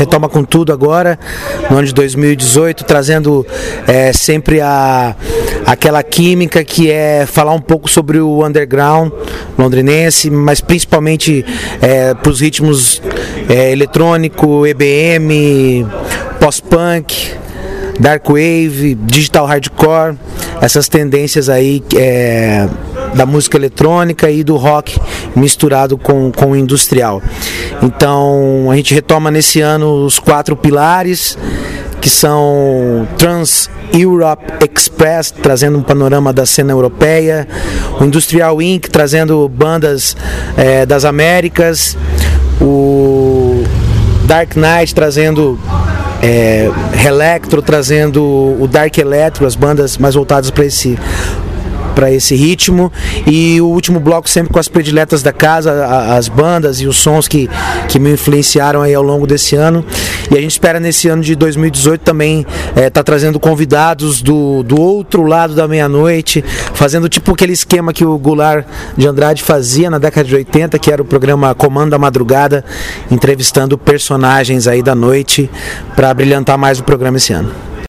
retoma com tudo agora, no ano de 2018, trazendo é, sempre a, aquela química que é falar um pouco sobre o underground londrinense, mas principalmente é, para os ritmos é, eletrônico, EBM, pós-punk, dark wave, digital hardcore, essas tendências aí é, da música eletrônica e do rock misturado com, com o industrial. Então a gente retoma nesse ano os quatro pilares que são Trans Europe Express, trazendo um panorama da cena europeia, o Industrial Inc., trazendo bandas é, das Américas, o Dark Knight trazendo é, Electro trazendo o Dark Electro, as bandas mais voltadas para esse para esse ritmo e o último bloco sempre com as prediletas da casa, as bandas e os sons que, que me influenciaram aí ao longo desse ano. E a gente espera nesse ano de 2018 também estar é, tá trazendo convidados do, do outro lado da meia-noite, fazendo tipo aquele esquema que o Goulart de Andrade fazia na década de 80, que era o programa Comando da Madrugada, entrevistando personagens aí da noite para brilhantar mais o programa esse ano.